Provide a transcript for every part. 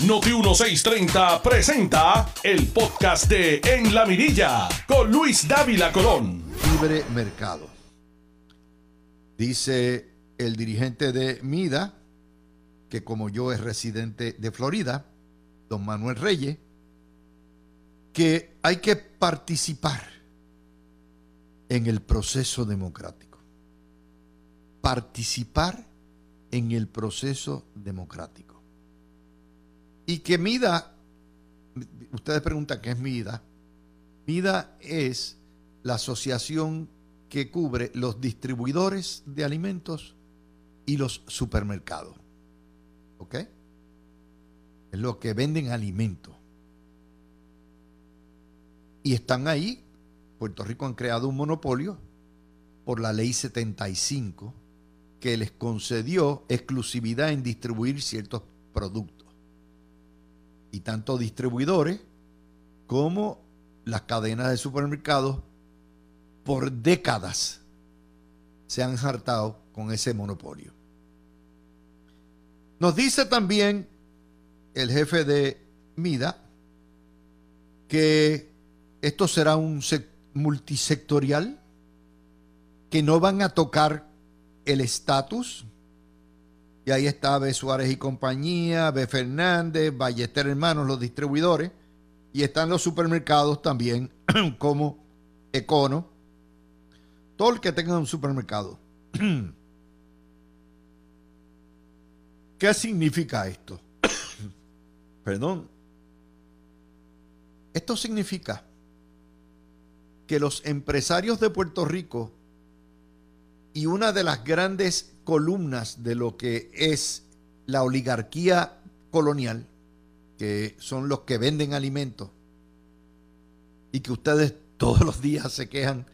Noti 1630 presenta el podcast de En la Mirilla con Luis Dávila Colón. Libre mercado. Dice el dirigente de MIDA, que como yo es residente de Florida, don Manuel Reyes, que hay que participar en el proceso democrático. Participar en el proceso democrático. Y que MIDA, ustedes preguntan qué es MIDA. MIDA es la asociación que cubre los distribuidores de alimentos y los supermercados. ¿Ok? Es lo que venden alimentos. Y están ahí. Puerto Rico han creado un monopolio por la ley 75 que les concedió exclusividad en distribuir ciertos productos. Y tanto distribuidores como las cadenas de supermercados por décadas se han hartado con ese monopolio. Nos dice también el jefe de MIDA que esto será un multisectorial, que no van a tocar el estatus. Y ahí está B. Suárez y compañía, B. Fernández, Ballester Hermanos, los distribuidores. Y están los supermercados también, como Econo. Todo el que tenga un supermercado. ¿Qué significa esto? Perdón. Esto significa que los empresarios de Puerto Rico y una de las grandes columnas de lo que es la oligarquía colonial, que son los que venden alimentos, y que ustedes todos los días se quejan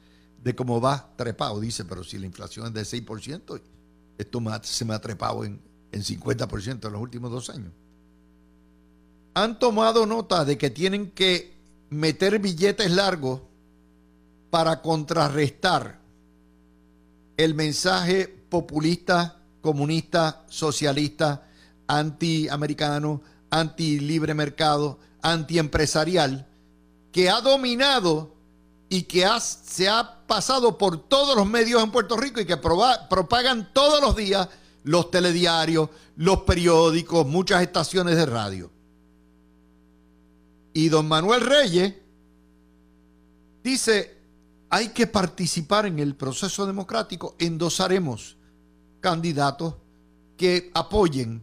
de cómo va trepado. Dice, pero si la inflación es del 6%, esto se me ha trepado en, en 50% en los últimos dos años. Han tomado nota de que tienen que meter billetes largos para contrarrestar el mensaje populista, comunista, socialista, antiamericano, anti libre mercado, antiempresarial, que ha dominado y que se ha pasado por todos los medios en Puerto Rico y que propagan todos los días los telediarios, los periódicos, muchas estaciones de radio. Y don Manuel Reyes dice, hay que participar en el proceso democrático, endosaremos candidatos que apoyen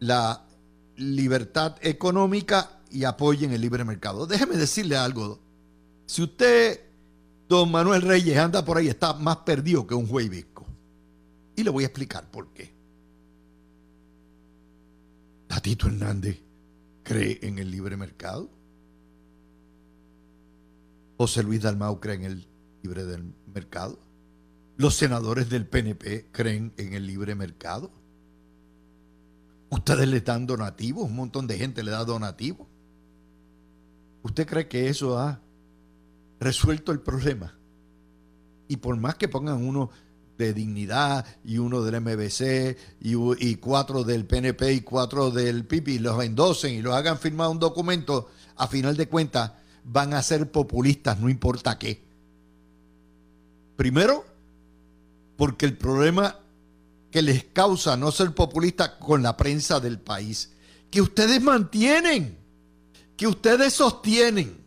la libertad económica y apoyen el libre mercado. Déjeme decirle algo. Si usted, don Manuel Reyes, anda por ahí, está más perdido que un juez visco. Y le voy a explicar por qué. Tatito Hernández cree en el libre mercado. José Luis Dalmau cree en el libre del mercado. Los senadores del PNP creen en el libre mercado. Ustedes le dan donativos, un montón de gente le da donativos. ¿Usted cree que eso ha resuelto el problema? Y por más que pongan uno de dignidad y uno del MBC y, cuatro del PNP y cuatro del PIPI, los endosen y los hagan firmar un documento, a final de cuentas van a ser populistas, no importa qué. Primero, porque el problema que les causa no ser populistas con la prensa del país, que ustedes mantienen, que ustedes sostienen.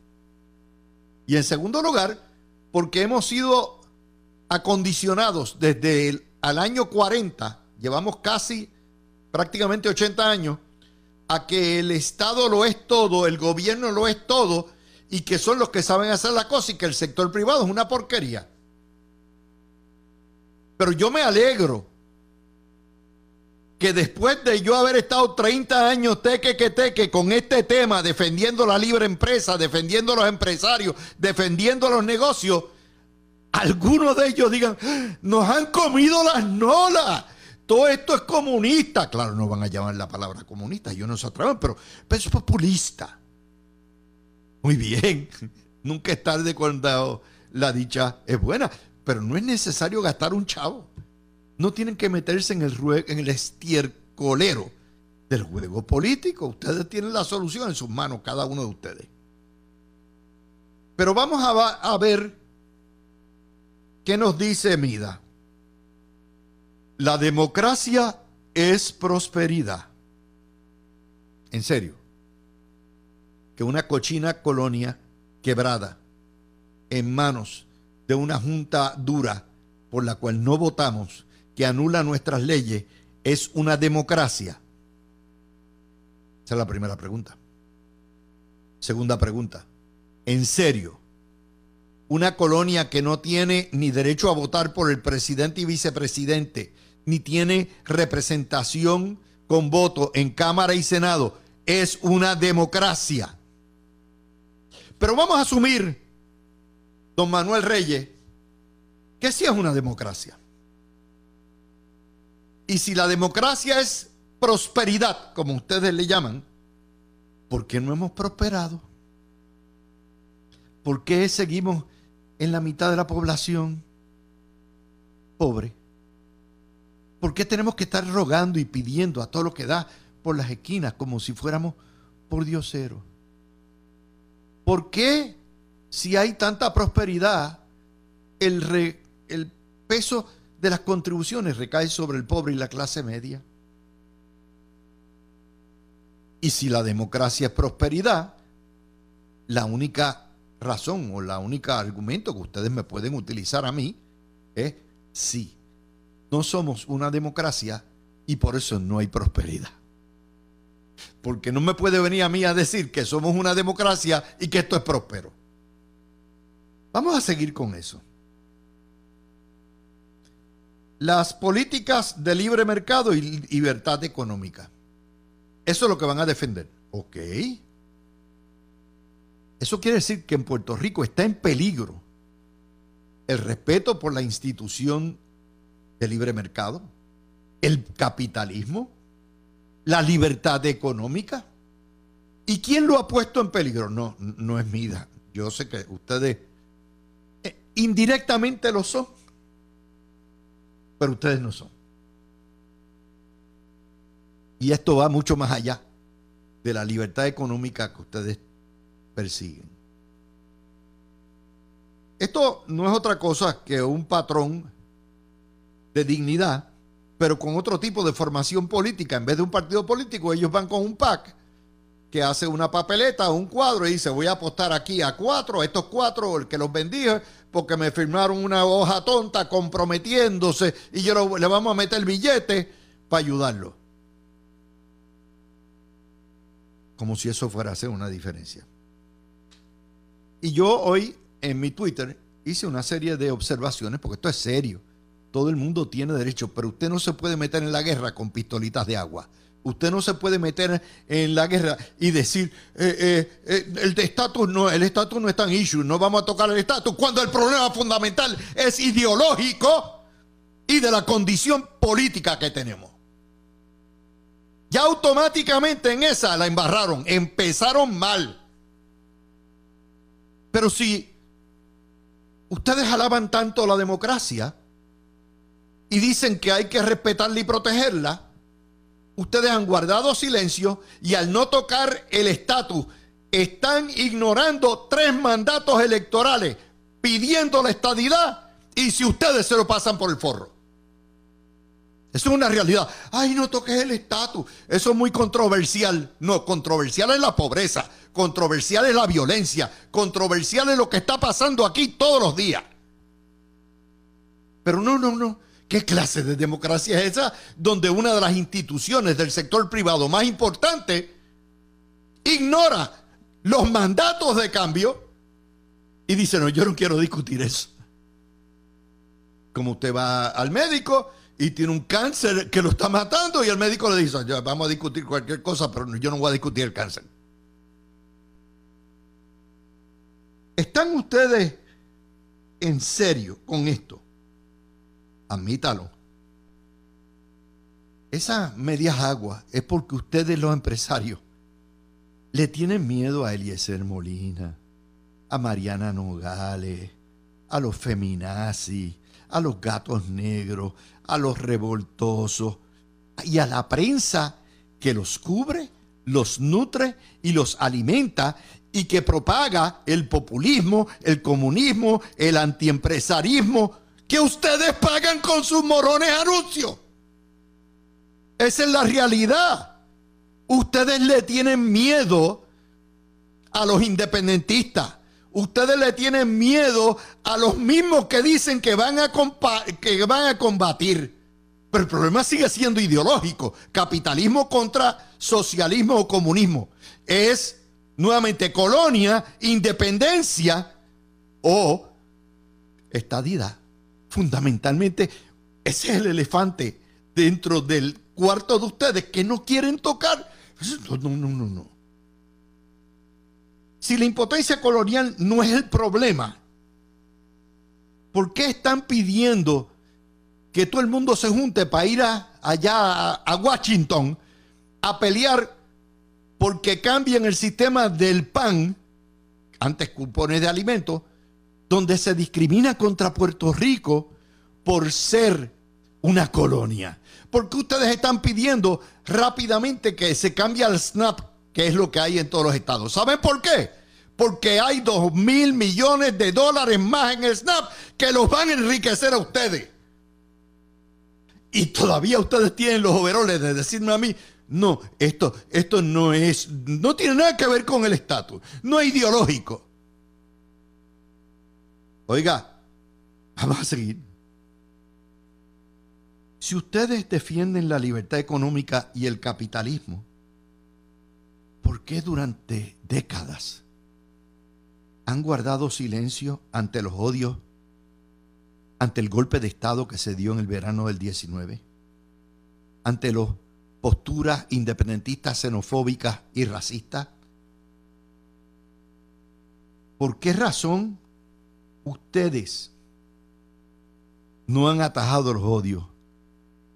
Y en segundo lugar, porque hemos sido acondicionados desde el al año 40, llevamos casi prácticamente 80 años, a que el Estado lo es todo, el gobierno lo es todo, y que son los que saben hacer la cosa y que el sector privado es una porquería. Pero yo me alegro que después de yo haber estado 30 años teque que teque con este tema, defendiendo la libre empresa, defendiendo a los empresarios, defendiendo los negocios, algunos de ellos digan, nos han comido las nolas. Todo esto es comunista. Claro, no van a llamar la palabra comunista, yo no se atreven, pero, pero es populista. Muy bien, nunca es tarde cuando la dicha es buena, pero no es necesario gastar un chavo. No tienen que meterse en el, en el estiercolero del juego político. Ustedes tienen la solución en sus manos, cada uno de ustedes. Pero vamos a, ver qué nos dice Mida. La democracia es prosperidad. En serio. Que una cochina colonia quebrada en manos de una junta dura por la cual no votamos, que anula nuestras leyes, es una democracia. Esa es la primera pregunta. Segunda pregunta. ¿En serio? Una colonia que no tiene ni derecho a votar por el presidente y vicepresidente, ni tiene representación con voto en Cámara y Senado, es una democracia. Pero vamos a asumir, don Manuel Reyes, que sí es una democracia. Y si la democracia es prosperidad, como ustedes le llaman, ¿por qué no hemos prosperado? ¿Por qué seguimos en la mitad de la población pobre? ¿Por qué tenemos que estar rogando y pidiendo a todo lo que da por las esquinas como si fuéramos por dioseros? ¿Por qué si hay tanta prosperidad el, peso de las contribuciones recae sobre el pobre y la clase media? Y si la democracia es prosperidad, la única razón o la única argumento que ustedes me pueden utilizar a mí es sí. No somos una democracia y por eso no hay prosperidad. Porque no me puede venir a mí a decir que somos una democracia y que esto es próspero. Vamos a seguir con eso. Las políticas de libre mercado y libertad económica. Eso es lo que van a defender. Ok. Eso quiere decir que en Puerto Rico está en peligro el respeto por la institución de libre mercado, el capitalismo, la libertad económica. ¿Y quién lo ha puesto en peligro? No, no es Mida. Yo sé que ustedes indirectamente lo son, pero ustedes no son. Y esto va mucho más allá de la libertad económica que ustedes persiguen. Esto no es otra cosa que un patrón de dignidad, pero con otro tipo de formación política. En vez de un partido político, ellos van con un PAC que hace una papeleta, un cuadro y dice, voy a apostar aquí a cuatro, estos cuatro, el que los bendiga, porque me firmaron una hoja tonta comprometiéndose y yo le vamos a meter el billete para ayudarlo. como si eso fuera a hacer una diferencia. Y yo hoy en mi Twitter hice una serie de observaciones, porque esto es serio. Todo el mundo tiene derecho, pero usted no se puede meter en la guerra con pistolitas de agua. Usted no se puede meter en la guerra y decir, eh, eh, eh, el estatus no, el estatus no está en issue, no vamos a tocar el estatus, cuando el problema fundamental es ideológico y de la condición política que tenemos. Ya automáticamente en esa la embarraron, empezaron mal. Pero si ustedes alaban tanto la democracia y dicen que hay que respetarla y protegerla, ustedes han guardado silencio y al no tocar el estatus están ignorando tres mandatos electorales pidiendo la estadidad y si ustedes se lo pasan por el forro. Eso es una realidad. Ay, no toques el estatus. Eso es muy controversial. No, controversial es la pobreza. Controversial es la violencia. Controversial es lo que está pasando aquí todos los días. Pero no, no, no. ¿Qué clase de democracia es esa donde una de las instituciones del sector privado más importante ignora los mandatos de cambio y dice, no, yo no quiero discutir eso? Como usted va al médico y tiene un cáncer que lo está matando y el médico le dice, vamos a discutir cualquier cosa, pero yo no voy a discutir el cáncer. ¿Están ustedes en serio con esto? Admítalo. Esas medias aguas es porque ustedes los empresarios le tienen miedo a Eliezer Molina, a Mariana Nogales, a los feminazis, a los gatos negros, a los revoltosos y a la prensa que los cubre, los nutre y los alimenta y que propaga el populismo, el comunismo, el antiempresarismo que ustedes pagan con sus morones anuncios. Esa es la realidad. Ustedes le tienen miedo a los independentistas. Ustedes le tienen miedo a los mismos que dicen que van a, que van a combatir. Pero el problema sigue siendo ideológico. Capitalismo contra socialismo o comunismo. Es nuevamente colonia, independencia o estadidad. Fundamentalmente, ese es el elefante dentro del cuarto de ustedes que no quieren tocar. No, no, no, no, no. Si la impotencia colonial no es el problema, ¿por qué están pidiendo que todo el mundo se junte para ir allá a, Washington a pelear porque cambien el sistema del PAN, antes cupones de alimentos, donde se discrimina contra Puerto Rico por ser una colonia? Porque ustedes están pidiendo rápidamente que se cambie al SNAP, que es lo que hay en todos los estados. ¿Saben por qué? Porque hay dos mil millones de dólares más en el SNAP que los van a enriquecer a ustedes. Y todavía ustedes tienen los overoles de decirme a mí, no, esto, esto no es, no tiene nada que ver con el estatus, no es ideológico. Oiga, vamos a seguir. Si ustedes defienden la libertad económica y el capitalismo, ¿por qué durante décadas han guardado silencio ante los odios, ante el golpe de Estado que se dio en el verano del 19, ante las posturas independentistas, xenofóbicas y racistas? ¿Por qué razón ustedes no han atajado los odios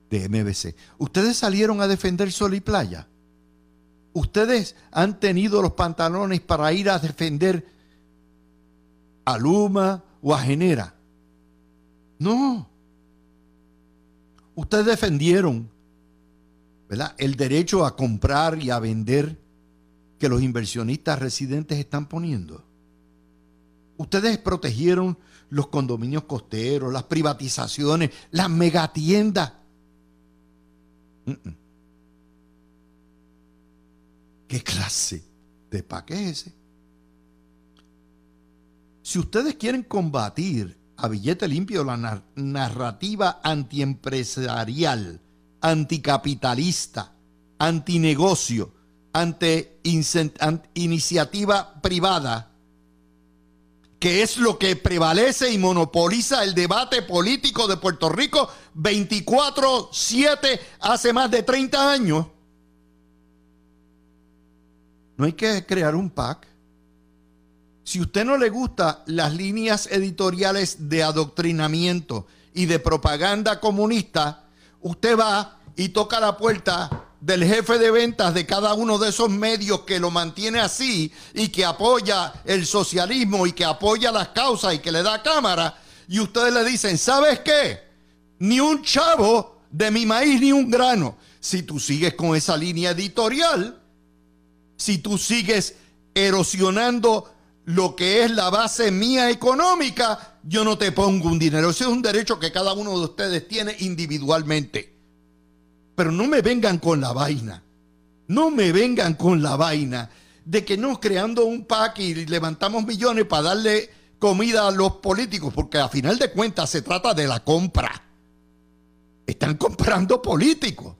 de MBC. Ustedes salieron a defender Sol y Playa. Ustedes han tenido los pantalones para ir a defender a Luma o a Genera. No. Ustedes defendieron ¿verdad? el derecho a comprar y a vender que los inversionistas residentes están poniendo. Ustedes protegieron los condominios costeros, las privatizaciones, las megatiendas ¿Qué clase de paquete es ese? Si ustedes quieren combatir a billete limpio la narrativa antiempresarial, anticapitalista, antinegocio, ante iniciativa privada, que es lo que prevalece y monopoliza el debate político de Puerto Rico 24/7 hace más de 30 años. No hay que crear un PAC. Si usted no le gusta las líneas editoriales de adoctrinamiento y de propaganda comunista, usted va y toca la puerta del jefe de ventas de cada uno de esos medios que lo mantiene así y que apoya el socialismo y que apoya las causas y que le da cámara, y ustedes le dicen, ¿sabes qué? Ni un chavo de mi maíz ni un grano. Si tú sigues con esa línea editorial, si tú sigues erosionando lo que es la base mía económica, yo no te pongo un dinero. Ese es un derecho que cada uno de ustedes tiene individualmente. Pero no me vengan con la vaina. No me vengan con la vaina de que no creando un PAC y levantamos millones para darle comida a los políticos, porque a final de cuentas se trata de la compra. Están comprando políticos.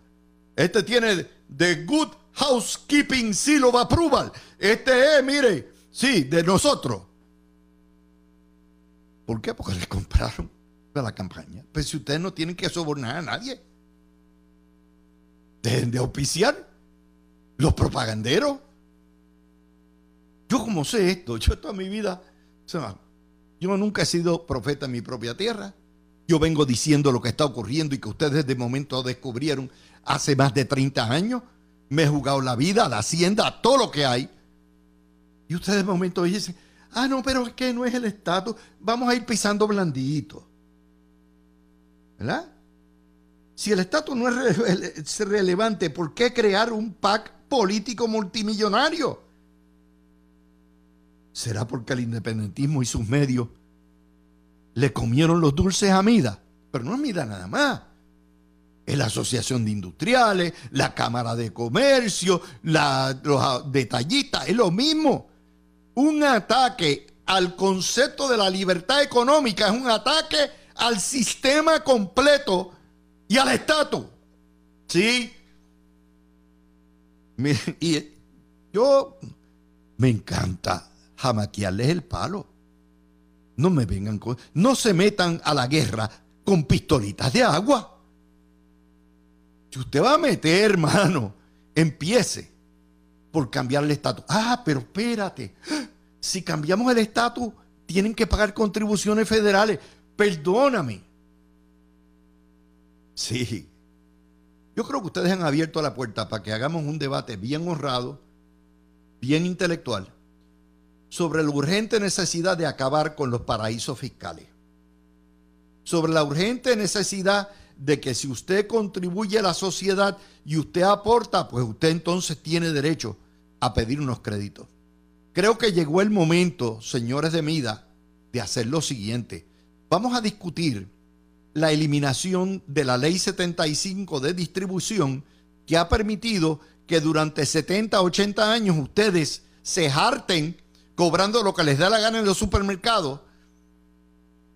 Este tiene The Good Housekeeping Seal of Approval. Este es, mire, sí, de nosotros. ¿Por qué? Porque le compraron para la campaña. Pero si ustedes no tienen que sobornar a nadie. Dejen de auspiciar los propaganderos. Yo como sé esto, yo toda mi vida, yo nunca he sido profeta en mi propia tierra. Yo vengo diciendo lo que está ocurriendo y que ustedes de momento descubrieron hace más de 30 años. Me he jugado la vida, la hacienda, todo lo que hay. Y ustedes de momento dicen, ah, no, pero es que no es el estatus. Vamos a ir pisando blandito. ¿Verdad? Si el estatus no es relevante, ¿por qué crear un PAC político multimillonario? ¿Será porque el independentismo y sus medios le comieron los dulces a Mida? Pero no es Mida nada más. Es la Asociación de Industriales, la Cámara de Comercio, la, los detallistas, es lo mismo. Un ataque al concepto de la libertad económica es un ataque al sistema completo y al estatus. ¿Sí? Y yo me encanta jamaquearles el palo. No me vengan con. No se metan a la guerra con pistolitas de agua. Si usted va a meter, hermano, empiece por cambiar el estatus. Ah, pero espérate. Si cambiamos el estatus, tienen que pagar contribuciones federales. Perdóname. Sí. Yo creo que ustedes han abierto la puerta para que hagamos un debate bien honrado, bien intelectual, sobre la urgente necesidad de acabar con los paraísos fiscales. Sobre la urgente necesidad de que si usted contribuye a la sociedad y usted aporta, pues usted entonces tiene derecho a pedir unos créditos. Creo que llegó el momento, señores de Mida, de hacer lo siguiente. Vamos a discutir la eliminación de la ley 75 de distribución que ha permitido que durante 70, 80 años ustedes se harten cobrando lo que les da la gana en los supermercados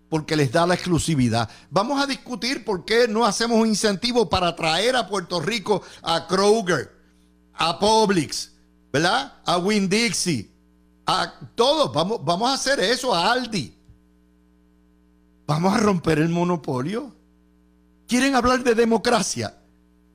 porque les da la exclusividad. Vamos a discutir por qué no hacemos un incentivo para traer a Puerto Rico a Kroger, a Publix, ¿verdad? A Winn Dixie, a todos. Vamos, vamos a hacer eso, a Aldi. Vamos a romper el monopolio. ¿Quieren hablar de democracia?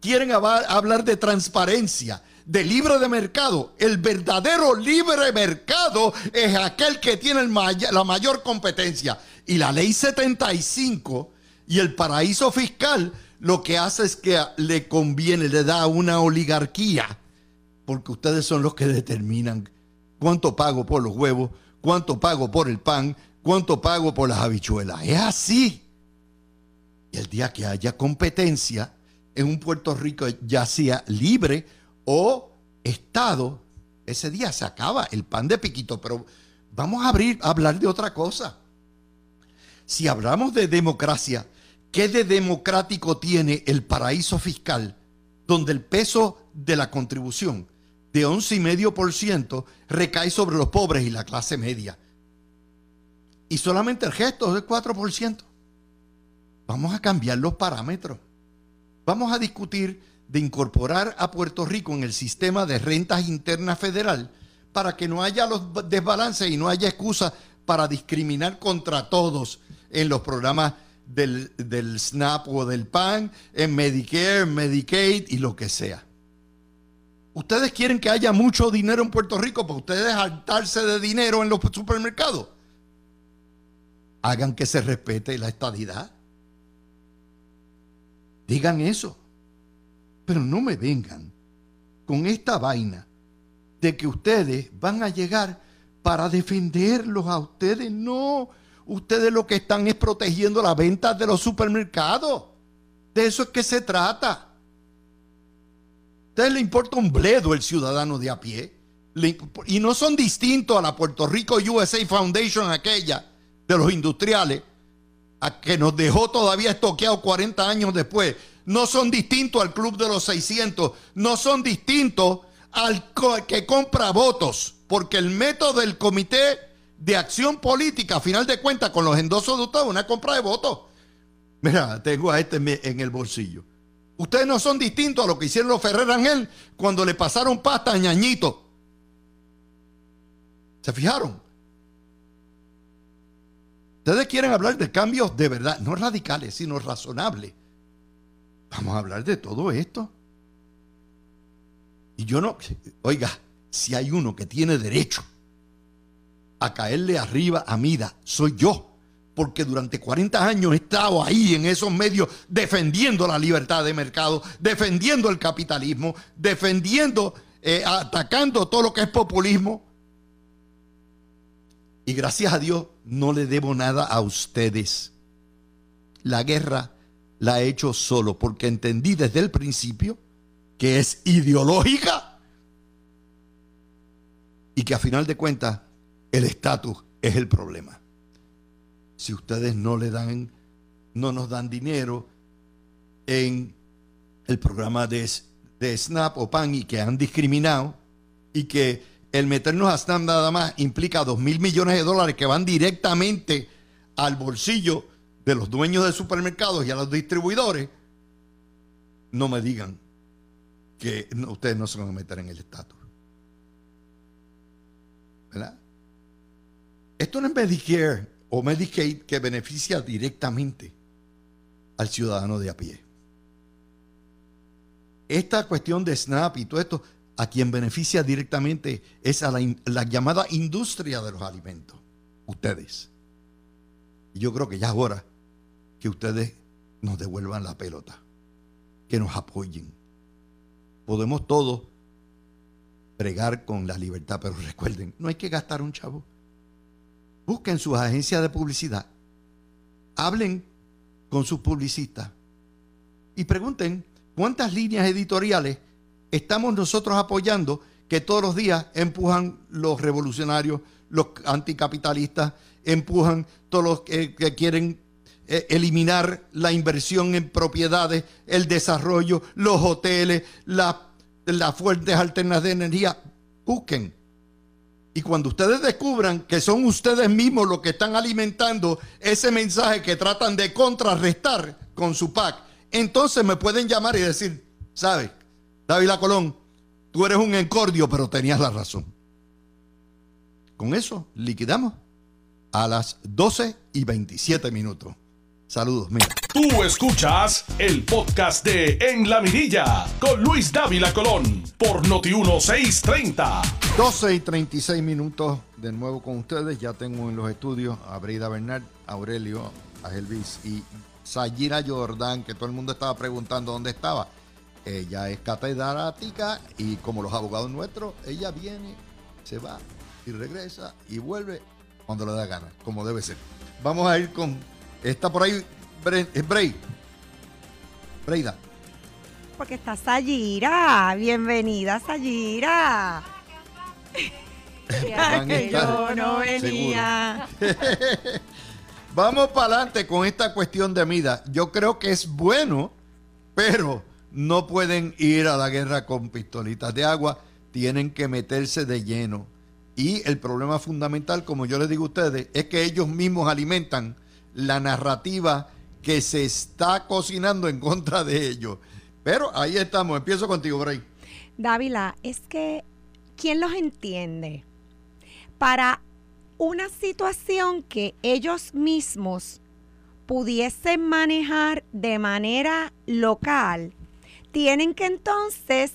¿Quieren hablar de transparencia? de libre de mercado. El verdadero libre mercado es aquel que tiene la mayor competencia. Y la ley 75 y el paraíso fiscal lo que hace es que le conviene, le da una oligarquía, porque ustedes son los que determinan cuánto pago por los huevos, cuánto pago por el pan, cuánto pago por las habichuelas. Es así. Y el día que haya competencia en un Puerto Rico, ya sea libre o Estado, ese día se acaba el pan de piquito. Pero vamos a, abrir, a hablar de otra cosa. Si hablamos de democracia, ¿qué de democrático tiene el paraíso fiscal donde el peso de la contribución de 11,5% recae sobre los pobres y la clase media? Y solamente el gesto es del 4%. Vamos a cambiar los parámetros. Vamos a discutir de incorporar a Puerto Rico en el sistema de rentas internas federal para que no haya los desbalances y no haya excusa para discriminar contra todos en los programas del, del, SNAP o del PAN, en Medicare, Medicaid y lo que sea. Ustedes quieren que haya mucho dinero en Puerto Rico para ustedes hartarse de dinero en los supermercados hagan que se respete la estadidad. Digan eso. Pero no me vengan con esta vaina de que ustedes van a llegar para defenderlos a ustedes. No, ustedes lo que están es protegiendo las ventas de los supermercados. De eso es que se trata. A ustedes le importa un bledo el ciudadano de a pie. Y no son distintos a la Puerto Rico USA Foundation aquella de los industriales, a que nos dejó todavía estoqueado 40 años después, no son distintos al Club de los 600, no son distintos al que compra votos, porque el método del Comité de Acción Política, a final de cuentas, con los endosos de ustedes, una compra de votos. Mira, tengo a este en el bolsillo. Ustedes no son distintos a lo que hicieron los Ferrer Ángel cuando le pasaron pasta a Ñañito. ¿Se fijaron? Ustedes quieren hablar de cambios de verdad, no radicales, sino razonables. Vamos a hablar de todo esto. Y yo no, oiga, si hay uno que tiene derecho a caerle arriba a Mida, soy yo. Porque durante 40 años he estado ahí en esos medios defendiendo la libertad de mercado, defendiendo el capitalismo, defendiendo, eh, atacando todo lo que es populismo. Y gracias a Dios no le debo nada a ustedes. La guerra la he hecho solo porque entendí desde el principio que es ideológica y que a final de cuentas el estatus es el problema. Si ustedes no le dan, no nos dan dinero en el programa de, de SNAP o PAN y que han discriminado y que el meternos a SNAP nada más implica dos mil millones de dólares que van directamente al bolsillo de los dueños de supermercados y a los distribuidores, no me digan que ustedes no se van a meter en el estatus. ¿Verdad? Esto no es Medicare o Medicaid que beneficia directamente al ciudadano de a pie. Esta cuestión de SNAP y todo esto, a quien beneficia directamente es a la, la llamada industria de los alimentos, ustedes. Y yo creo que ya es hora que ustedes nos devuelvan la pelota, que nos apoyen. Podemos todos bregar con la libertad, pero recuerden, no hay que gastar un chavo. Busquen sus agencias de publicidad, hablen con sus publicistas y pregunten cuántas líneas editoriales estamos nosotros apoyando que todos los días empujan los revolucionarios, los anticapitalistas, empujan todos los que, quieren eh, eliminar la inversión en propiedades, el desarrollo, los hoteles, las fuentes alternas de energía. Busquen. Y cuando ustedes descubran que son ustedes mismos los que están alimentando ese mensaje que tratan de contrarrestar con su PAC, entonces me pueden llamar y decir, ¿sabes? David Colón, tú eres un encordio, pero tenías la razón. Con eso liquidamos a las 12 y 27 minutos. Saludos, mira. Tú escuchas el podcast de En la Mirilla con Luis Dávila Colón por Noti 1630. 12 y 36 minutos de nuevo con ustedes. Ya tengo en los estudios a Breida Bernard, Aurelio, a Elvis y Sayira Jordan, que todo el mundo estaba preguntando dónde estaba. Ella es catedrática y como los abogados nuestros, ella viene, se va y regresa y vuelve cuando le da gana, como debe ser. Vamos a ir con. Está por ahí Bray. Breida. Porque está Sayira. Bienvenida, Sayira. que yo no venía. Vamos para adelante con esta cuestión de Mida. Yo creo que es bueno, pero no pueden ir a la guerra con pistolitas de agua. Tienen que meterse de lleno y el problema fundamental, como yo les digo a ustedes, es que ellos mismos alimentan la narrativa que se está cocinando en contra de ellos. Pero ahí estamos. Empiezo contigo, Bray. Dávila, es que, ¿quién los entiende? Para una situación que ellos mismos pudiesen manejar de manera local, tienen que entonces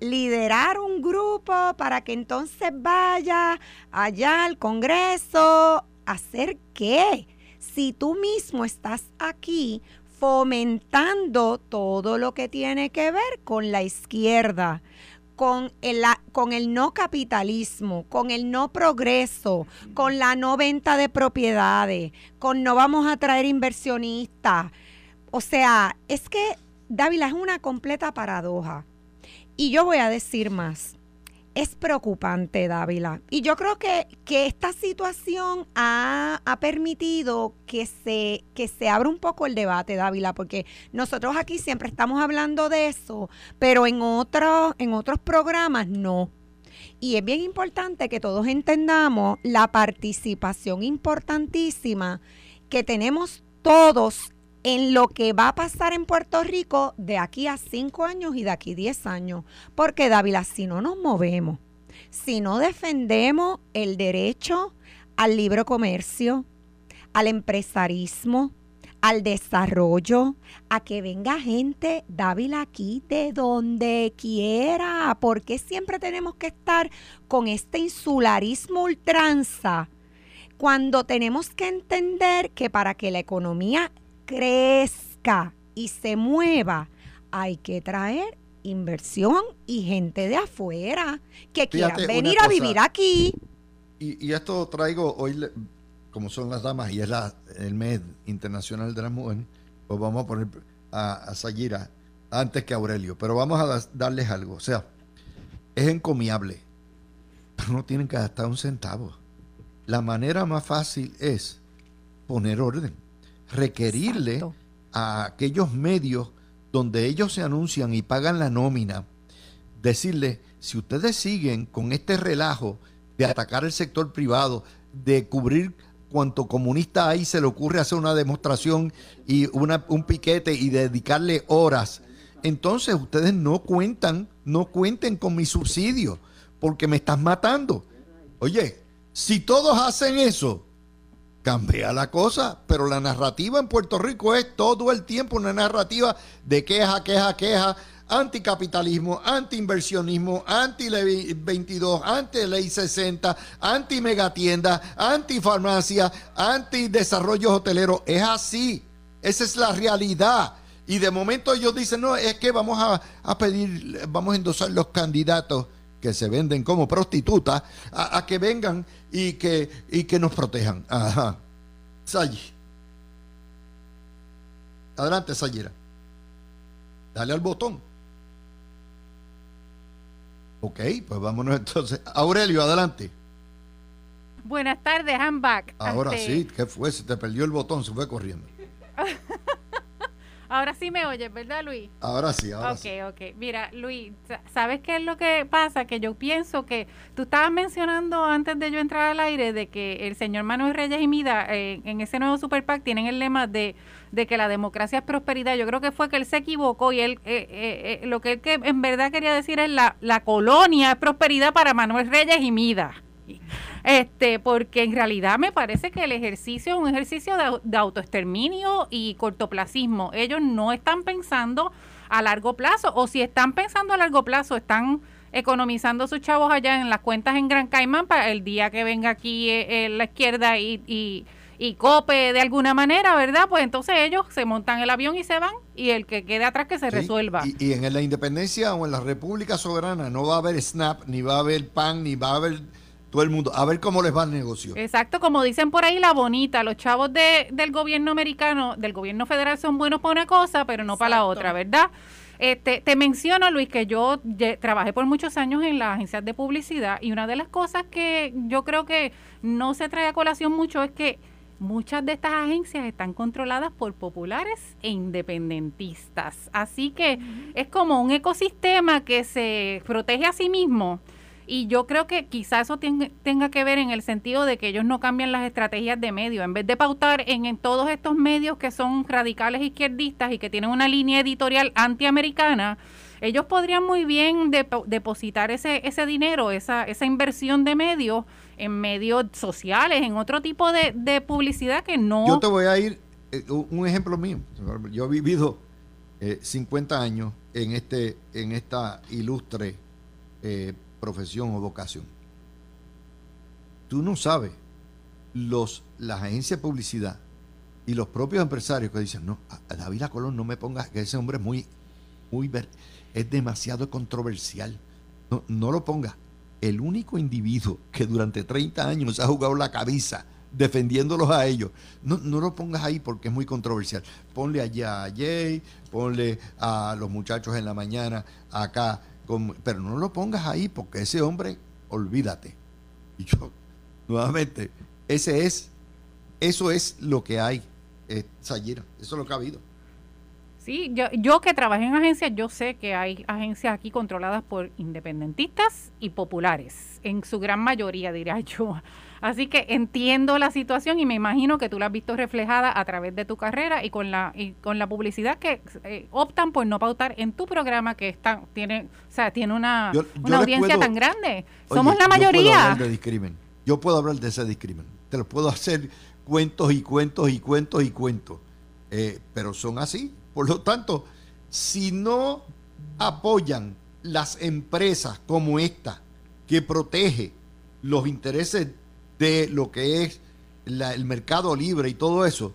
liderar un grupo para que entonces vaya allá al Congreso. ¿Hacer qué? Si tú mismo estás aquí fomentando todo lo que tiene que ver con la izquierda, con el, con el no capitalismo, con el no progreso, con la no venta de propiedades, con no vamos a traer inversionistas. O sea, es que Dávila es una completa paradoja. Y yo voy a decir más. Es preocupante, Dávila. Y yo creo que, que esta situación ha, permitido que se, que se abra un poco el debate, Dávila, porque nosotros aquí siempre estamos hablando de eso, pero en, otro, en otros programas no. Y es bien importante que todos entendamos la participación importantísima que tenemos todos en lo que va a pasar en Puerto Rico de aquí a cinco años y de aquí a diez años. Porque, Dávila, si no nos movemos, si no defendemos el derecho al libre comercio, al empresarismo, al desarrollo, a que venga gente, Dávila, aquí de donde quiera, porque siempre tenemos que estar con este insularismo ultranza, cuando tenemos que entender que para que la economía crezca y se mueva, hay que traer inversión y gente de afuera que quiera venir a vivir aquí. Y, esto traigo hoy, como son las damas y es la, el mes internacional de la mujer, pues vamos a poner a, a Sayira antes que Aurelio, pero vamos a darles algo. O sea, es encomiable, pero no tienen que gastar un centavo. La manera más fácil es poner orden, requerirle a aquellos medios donde ellos se anuncian y pagan la nómina, decirle, si ustedes siguen con este relajo de atacar el sector privado, de cubrir cuanto comunista hay se le ocurre hacer una demostración y una, un piquete y dedicarle horas, entonces ustedes no cuentan, no cuenten con mi subsidio, porque me estás matando. Oye, si todos hacen eso, cambia la cosa, pero la narrativa en Puerto Rico es todo el tiempo una narrativa de queja, queja, queja, anticapitalismo, antiinversionismo, anti-ley 22, anti-ley 60, anti-megatienda, anti-farmacia, anti-desarrollo hotelero. Es así. Esa es la realidad. Y de momento ellos dicen, no, es que vamos a, pedir, vamos a endosar los candidatos que se venden como prostitutas a, que vengan y que, y que nos protejan. Ajá. Sayi. Adelante, Sayira. Dale al botón. Ok, pues vámonos entonces. Aurelio, adelante. Buenas tardes, I'm back. Ahora este sí, ¿qué fue? Se te perdió el botón, se fue corriendo. Ahora sí me oyes, ¿verdad, Luis? Ahora sí, ahora sí. Ok, ok. Mira, Luis, ¿sabes qué es lo que pasa? Que yo pienso que tú estabas mencionando antes de yo entrar al aire de que el señor Manuel Reyes y Mida eh, en ese nuevo Super PAC tienen el lema de, que la democracia es prosperidad. Yo creo que fue que él se equivocó y él eh, eh, lo que él que en verdad quería decir es la, la colonia es prosperidad para Manuel Reyes y Mida este, porque en realidad me parece que el ejercicio es un ejercicio de, autoexterminio y cortoplacismo. Ellos no están pensando a largo plazo, o si están pensando a largo plazo, están economizando sus chavos allá en las cuentas en Gran Caimán para el día que venga aquí eh, eh, la izquierda y, y, cope de alguna manera, ¿verdad? Pues entonces ellos se montan el avión y se van y el que quede atrás que se resuelva. Y, y, en la independencia o en la República Soberana no va a haber SNAP, ni va a haber PAN, ni va a haber todo el mundo, a ver cómo les va el negocio. Exacto, como dicen por ahí la bonita, los chavos de, del gobierno americano, del gobierno federal son buenos para una cosa, pero no para la otra, ¿verdad? Este, te menciono, Luis, que yo trabajé por muchos años en las agencias de publicidad y una de las cosas que yo creo que no se trae a colación mucho es que muchas de estas agencias están controladas por populares e independentistas. Así que es como un ecosistema que se protege a sí mismo y yo creo que quizá eso tenga que ver en el sentido de que ellos no cambian las estrategias de medios. En vez de pautar en, todos estos medios que son radicales izquierdistas y que tienen una línea editorial antiamericana, ellos podrían muy bien depositar ese, ese dinero, esa, esa inversión de medios en medios sociales, en otro tipo de, publicidad que no... Yo te voy a ir, eh, un ejemplo mío. Yo he vivido 50 eh, años en, este, en esta ilustre eh, profesión o vocación. Tú no sabes los, las agencias de publicidad y los propios empresarios que dicen, no, a David Colón no me pongas, que ese hombre es muy, muy, es demasiado controversial. No, no lo pongas. El único individuo que durante 30 años ha jugado la cabeza defendiéndolos a ellos. No, no lo pongas ahí porque es muy controversial. Ponle allá a Jay, ponle a los muchachos en la mañana acá pero no lo pongas ahí porque ese hombre, olvídate. Y yo, nuevamente, ese es, eso es lo que hay, eh, Sayira, eso es lo que ha habido. Sí, yo, yo que trabajé en agencias, yo sé que hay agencias aquí controladas por independentistas y populares, en su gran mayoría, diría yo. Así que entiendo la situación y me imagino que tú la has visto reflejada a través de tu carrera y con la y con la publicidad que eh, optan por no pautar en tu programa que está tiene, o sea, tiene una, audiencia tan grande. Somos la mayoría. Yo puedo hablar de discrimen. Yo puedo hablar de ese discrimen. Te lo puedo hacer cuentos y cuentos y cuentos y cuentos. Eh, pero son así. Por lo tanto, si no apoyan las empresas como esta que protege los intereses de lo que es el mercado libre y todo eso,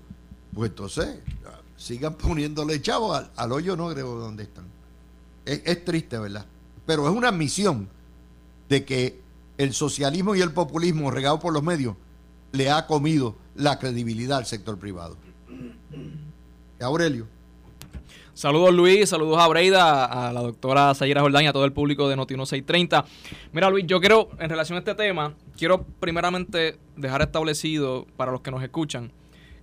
pues entonces sigan poniéndole chavos al, hoyo no creo donde están. Es, triste, ¿verdad? Pero es una admisión de que el socialismo y el populismo regado por los medios le ha comido la credibilidad al sector privado. Aurelio. Saludos Luis, saludos a Breida, a la doctora Sayera Jordán y a todo el público de Noti 1630. Mira Luis, yo quiero, en relación a este tema, quiero primeramente dejar establecido para los que nos escuchan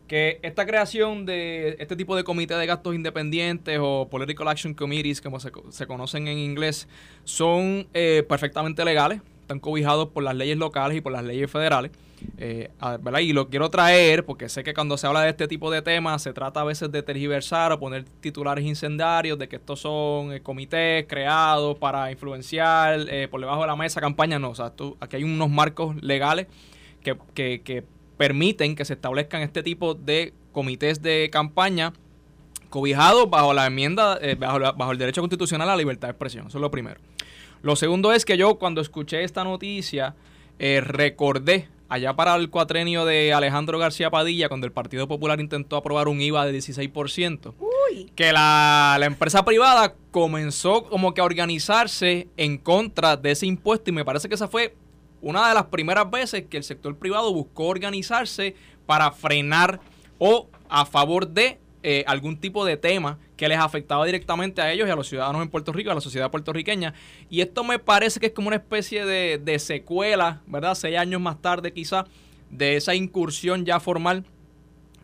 que esta creación de este tipo de comité de gastos independientes o Political Action Committees, como se, conocen en inglés, son eh, perfectamente legales, están cobijados por las leyes locales y por las leyes federales. Eh, y lo quiero traer porque sé que cuando se habla de este tipo de temas se trata a veces de tergiversar o poner titulares incendiarios de que estos son eh, comités creados para influenciar por debajo de la mesa campaña. No, o sea, aquí hay unos marcos legales que, que, permiten que se establezcan este tipo de comités de campaña cobijados bajo la enmienda, eh, bajo, el derecho constitucional a la libertad de expresión. Eso es lo primero. Lo segundo es que yo cuando escuché esta noticia eh, recordé allá para el cuatrenio de Alejandro García Padilla, cuando el Partido Popular intentó aprobar un IVA de 16%, que la, la, empresa privada comenzó como que a organizarse en contra de ese impuesto y me parece que esa fue una de las primeras veces que el sector privado buscó organizarse para frenar o a favor de eh, algún tipo de tema que les afectaba directamente a ellos y a los ciudadanos en Puerto Rico, a la sociedad puertorriqueña. Y esto me parece que es como una especie de, secuela, ¿verdad? Seis años más tarde quizá, de esa incursión ya formal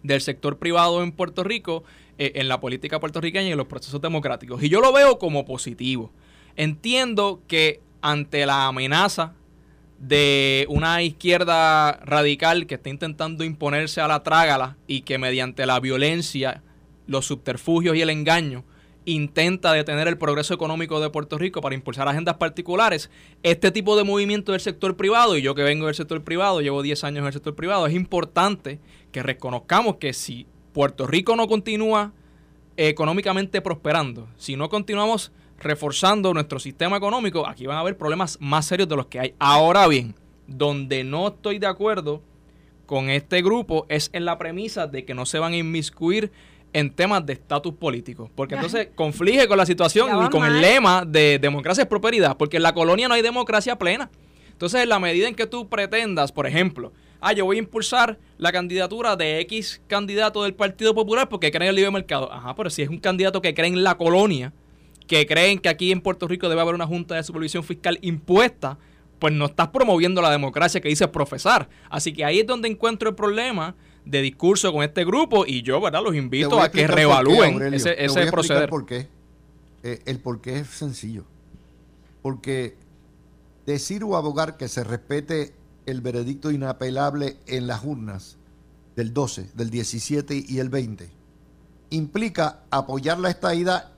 del sector privado en Puerto Rico eh, en la política puertorriqueña y en los procesos democráticos. Y yo lo veo como positivo. Entiendo que ante la amenaza de una izquierda radical que está intentando imponerse a la trágala y que mediante la violencia, los subterfugios y el engaño intenta detener el progreso económico de Puerto Rico para impulsar agendas particulares, este tipo de movimiento del sector privado, y yo que vengo del sector privado, llevo 10 años en el sector privado, es importante que reconozcamos que si Puerto Rico no continúa económicamente prosperando, si no continuamos reforzando nuestro sistema económico, aquí van a haber problemas más serios de los que hay. Ahora bien, donde no estoy de acuerdo con este grupo es en la premisa de que no se van a inmiscuir en temas de estatus político, porque entonces conflige con la situación y con el lema de democracia es prosperidad, porque en la colonia no hay democracia plena. Entonces, en la medida en que tú pretendas, por ejemplo, ah, yo voy a impulsar la candidatura de X candidato del Partido Popular porque cree en el libre mercado. Ajá, pero si es un candidato que cree en la colonia, que creen que aquí en Puerto Rico debe haber una junta de supervisión fiscal impuesta, pues no estás promoviendo la democracia que dices profesar. Así que ahí es donde encuentro el problema de discurso con este grupo y yo, ¿verdad? Los invito a, que reevalúen ese, ese proceder. Por qué. Eh, el por qué es sencillo. Porque decir o abogar que se respete el veredicto inapelable en las urnas del 12, del 17 y el 20 implica apoyar la estadidad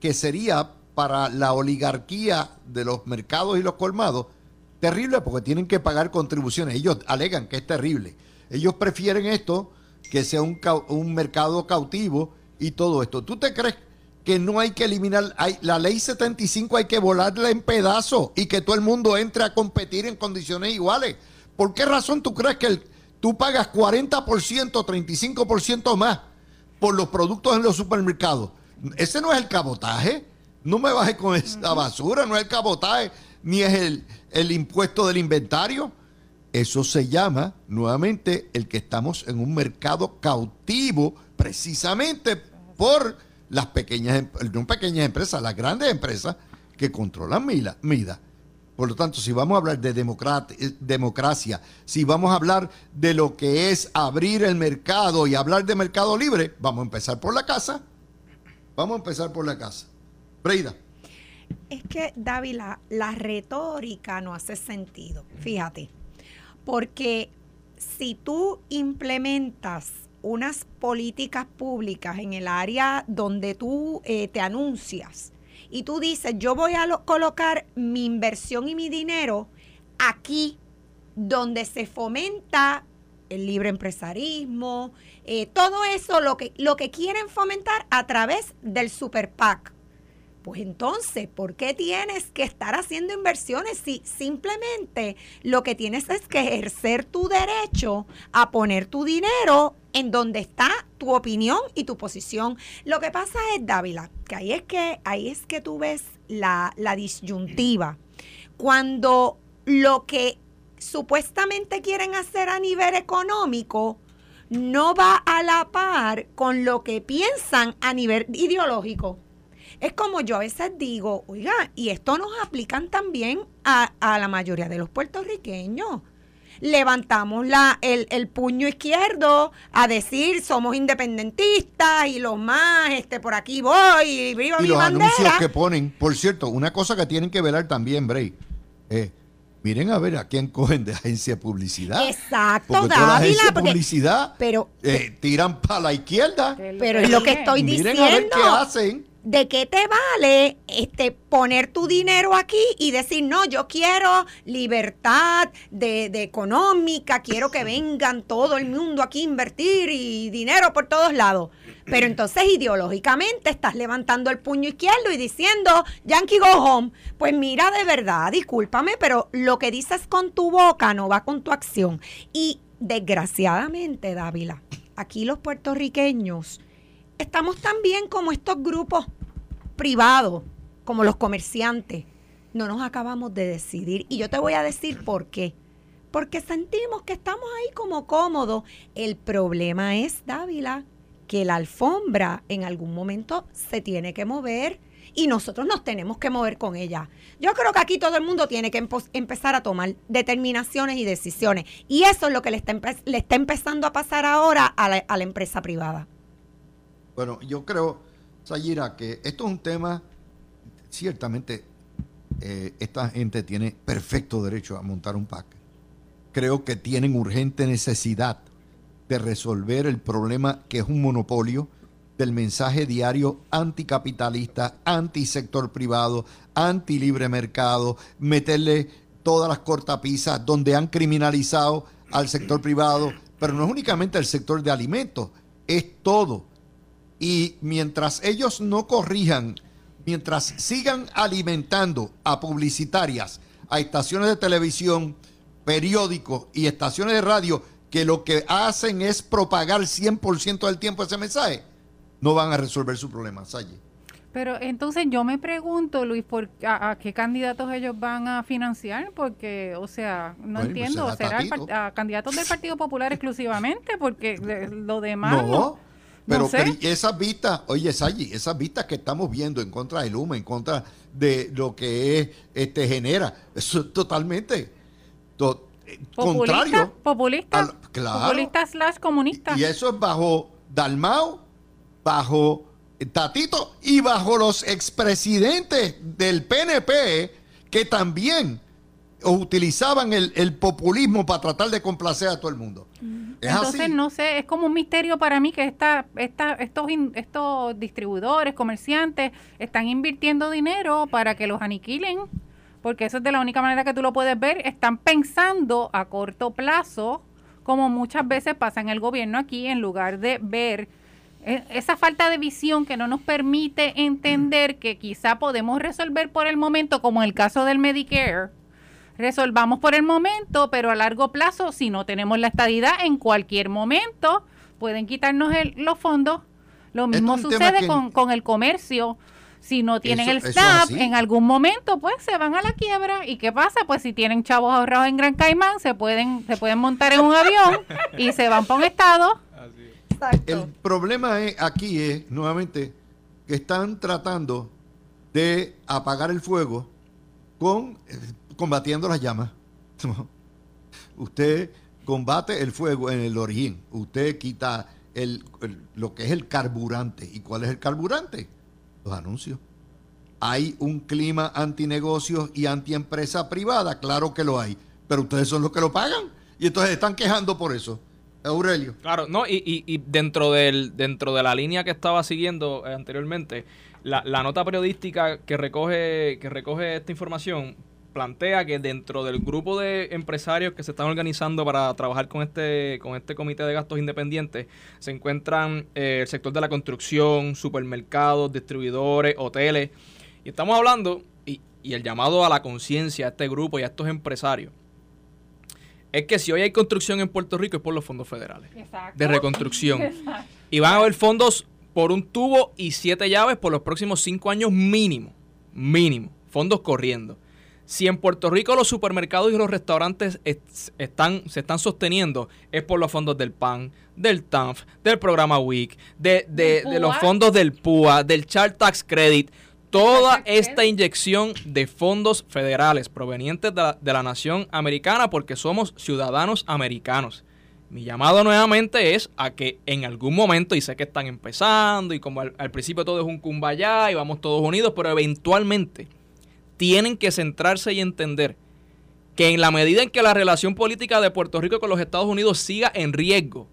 que sería para la oligarquía de los mercados y los colmados terrible porque tienen que pagar contribuciones. Ellos alegan que es terrible. Ellos prefieren esto que sea un, un mercado cautivo y todo esto. ¿Tú te crees que no hay que eliminar hay, la ley 75 hay que volarla en pedazos y que todo el mundo entre a competir en condiciones iguales? ¿Por qué razón tú crees que tú pagas 40%, 35% más por los productos en los supermercados? Ese no es el cabotaje. No me baje con esa basura, no es el cabotaje, ni es el, el impuesto del inventario. Eso se llama, nuevamente, el que estamos en un mercado cautivo, precisamente por las pequeñas, em, no pequeñas empresas, las grandes empresas que controlan MIDA. Por lo tanto, si vamos a hablar de eh, democracia, si vamos a hablar de lo que es abrir el mercado y hablar de mercado libre, vamos a empezar por la casa. Vamos a empezar por la casa. Breida. Es que, David, la, retórica no hace sentido, fíjate. Porque si tú implementas unas políticas públicas en el área donde tú eh, te anuncias y tú dices, yo voy a colocar mi inversión y mi dinero aquí donde se fomenta el libre empresarismo, eh, todo eso lo que, lo que quieren fomentar a través del Super PAC. Pues entonces, ¿por qué tienes que estar haciendo inversiones si simplemente lo que tienes es que ejercer tu derecho a poner tu dinero en donde está tu opinión y tu posición? Lo que pasa es, Dávila, que ahí es que, ahí es que tú ves la, la disyuntiva. Cuando lo que supuestamente quieren hacer a nivel económico no va a la par con lo que piensan a nivel ideológico. Es como yo a veces digo, oiga, y esto nos aplican también a, a la mayoría de los puertorriqueños levantamos la, el, el, puño izquierdo a decir somos independentistas y los más, este por aquí voy y viva y mi los bandera. anuncios que ponen, por cierto, una cosa que tienen que velar también, Bray, eh, miren a ver a quién cogen de agencia de publicidad. Exacto, porque toda la Dávila, agencia de porque- publicidad pero, eh, tiran para la izquierda. pero es lo que estoy Miren diciendo. a ver qué hacen. ¿De qué te vale este poner tu dinero aquí y decir, no, yo quiero libertad de, económica, quiero que vengan todo el mundo aquí a invertir y dinero por todos lados? Pero entonces ideológicamente estás levantando el puño izquierdo y diciendo, Yankee go home. Pues mira, de verdad, discúlpame, pero lo que dices con tu boca no va con tu acción. Y desgraciadamente, Dávila, aquí los puertorriqueños estamos también como estos grupos privados, como los comerciantes. No nos acabamos de decidir. Y yo te voy a decir por qué. Porque sentimos que estamos ahí como cómodos. El problema es, Dávila, que la alfombra en algún momento se tiene que mover y nosotros nos tenemos que mover con ella. Yo creo que aquí todo el mundo tiene que empezar a tomar determinaciones y decisiones. Y eso es lo que le está, le está empezando a pasar ahora a la- a la empresa privada. Bueno, yo creo, Sayira, que esto es un tema, ciertamente, eh, esta gente tiene perfecto derecho a montar un PAC. Creo que tienen urgente necesidad de resolver el problema que es un monopolio del mensaje diario anticapitalista, antisector privado, anti libre mercado, meterle todas las cortapisas donde han criminalizado al sector privado, pero no es únicamente el sector de alimentos, es todo. Y mientras ellos no corrijan, mientras sigan alimentando a publicitarias, a estaciones de televisión, periódicos y estaciones de radio que lo que hacen es propagar 100% del tiempo ese mensaje, no van a resolver su problema, Salle. Pero entonces yo me pregunto, Luis, ¿por, a, a qué candidatos ellos van a financiar? Porque, o sea, no Bueno, pues entiendo, será ¿será el Tatito. par- a candidatos del Partido Popular exclusivamente? Porque de- lo demás... No, pero, no sé. pero esas vistas, oye, Sayi, esas vistas que estamos viendo en contra de Luma, en contra de lo que es, este genera, eso es totalmente to- eh, populista, contrario. populista, al- claro. populista slash comunista. Y eso es bajo Dalmau, bajo Tatito y bajo los expresidentes del PNP que también utilizaban el, el populismo para tratar de complacer a todo el mundo. Es Entonces, así. no sé, es como un misterio para mí que esta, esta, estos, in- estos distribuidores, comerciantes, están invirtiendo dinero para que los aniquilen, porque eso es de la única manera que tú lo puedes ver. Están pensando a corto plazo, como muchas veces pasa en el gobierno aquí, en lugar de ver eh, esa falta de visión que no nos permite entender que quizá podemos resolver por el momento, como en el caso del Medicare, resolvamos por el momento, pero a largo plazo, si no tenemos la estadidad, en cualquier momento pueden quitarnos el- los fondos. Lo mismo sucede que- con, con el comercio. Si no tienen Eso- el así. en algún momento pues se van a la quiebra. ¿Y qué pasa? Pues si tienen chavos ahorrados en Gran Caimán, se pueden, se pueden montar en un avión y se van para un estado. El problema es, aquí es, nuevamente, que están tratando de apagar el fuego con eh, combatiendo las llamas. Usted combate el fuego en el origen. Usted quita el, lo que es el carburante. ¿Y cuál es el carburante? Los anuncios. ¿Hay un clima antinegocios y antiempresa privada? Claro que lo hay. Pero ustedes son los que lo pagan. Y entonces están quejando por eso. Aurelio. Claro, no, y, y- y dentro del dentro de la línea que estaba siguiendo eh, anteriormente, la, la nota periodística que recoge que recoge esta información plantea que dentro del grupo de empresarios que se están organizando para trabajar con este con este comité de gastos independientes se encuentran eh, el sector de la construcción, supermercados, distribuidores, hoteles y estamos hablando y, y el llamado a la conciencia a este grupo y a estos empresarios es que si hoy hay construcción en Puerto Rico es por los fondos federales de reconstrucción. Y van a haber fondos por un tubo y siete llaves por los próximos cinco años mínimo. Mínimo. Fondos corriendo. Si en Puerto Rico los supermercados y los restaurantes están, se están sosteniendo, es por los fondos del PAN, del TANF, del programa WIC, de, de, de los fondos del PUA, del Child Tax Credit. Toda esta inyección de fondos federales provenientes de la, de la nación americana porque somos ciudadanos americanos. Mi llamado nuevamente es a que en algún momento, y sé que están empezando, y como al, principio todo es un cumbaya y vamos todos unidos, pero eventualmente tienen que centrarse y entender que en la medida en que la relación política de Puerto Rico con los Estados Unidos siga en riesgo,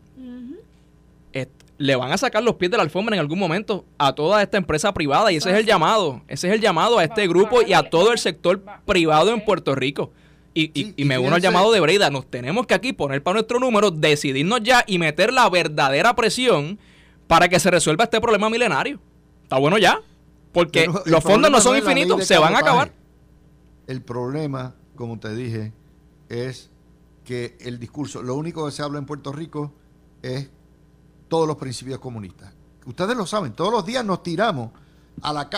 le van a sacar los pies de la alfombra en algún momento a toda esta empresa privada y ese es el llamado, ese es el llamado a este grupo y a todo el sector privado en Puerto Rico. Y, me uno al llamado de Breida. Nos tenemos que aquí poner para nuestro número, decidirnos ya y meter la verdadera presión para que se resuelva este problema milenario. Está bueno ya. Porque los fondos no son infinitos, se van a acabar. El problema, como te dije, es que el discurso, lo único que se habla en Puerto Rico es todos los principios comunistas. Ustedes lo saben, todos los días nos tiramos a,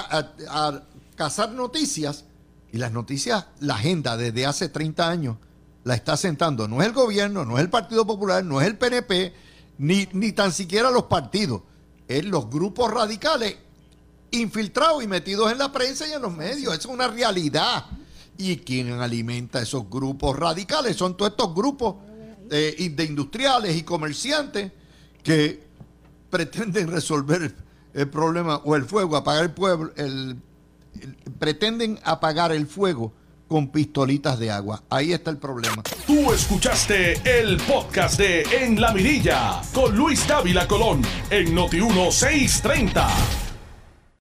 cazar noticias y las noticias, la agenda desde hace 30 años la está sentando. No es el gobierno, no es el Partido Popular, no es el PNP, ni, ni tan siquiera los partidos. Es los grupos radicales infiltrados y metidos en la prensa y en los medios. Es una realidad. Y quien alimenta esos grupos radicales son todos estos grupos eh, de industriales y comerciantes que pretenden resolver el problema o el fuego, apagar el pueblo, el pretenden apagar el fuego con pistolitas de agua. Ahí está el problema. Tú escuchaste el podcast de En la Mirilla con Luis Dávila Colón en Noti 1630.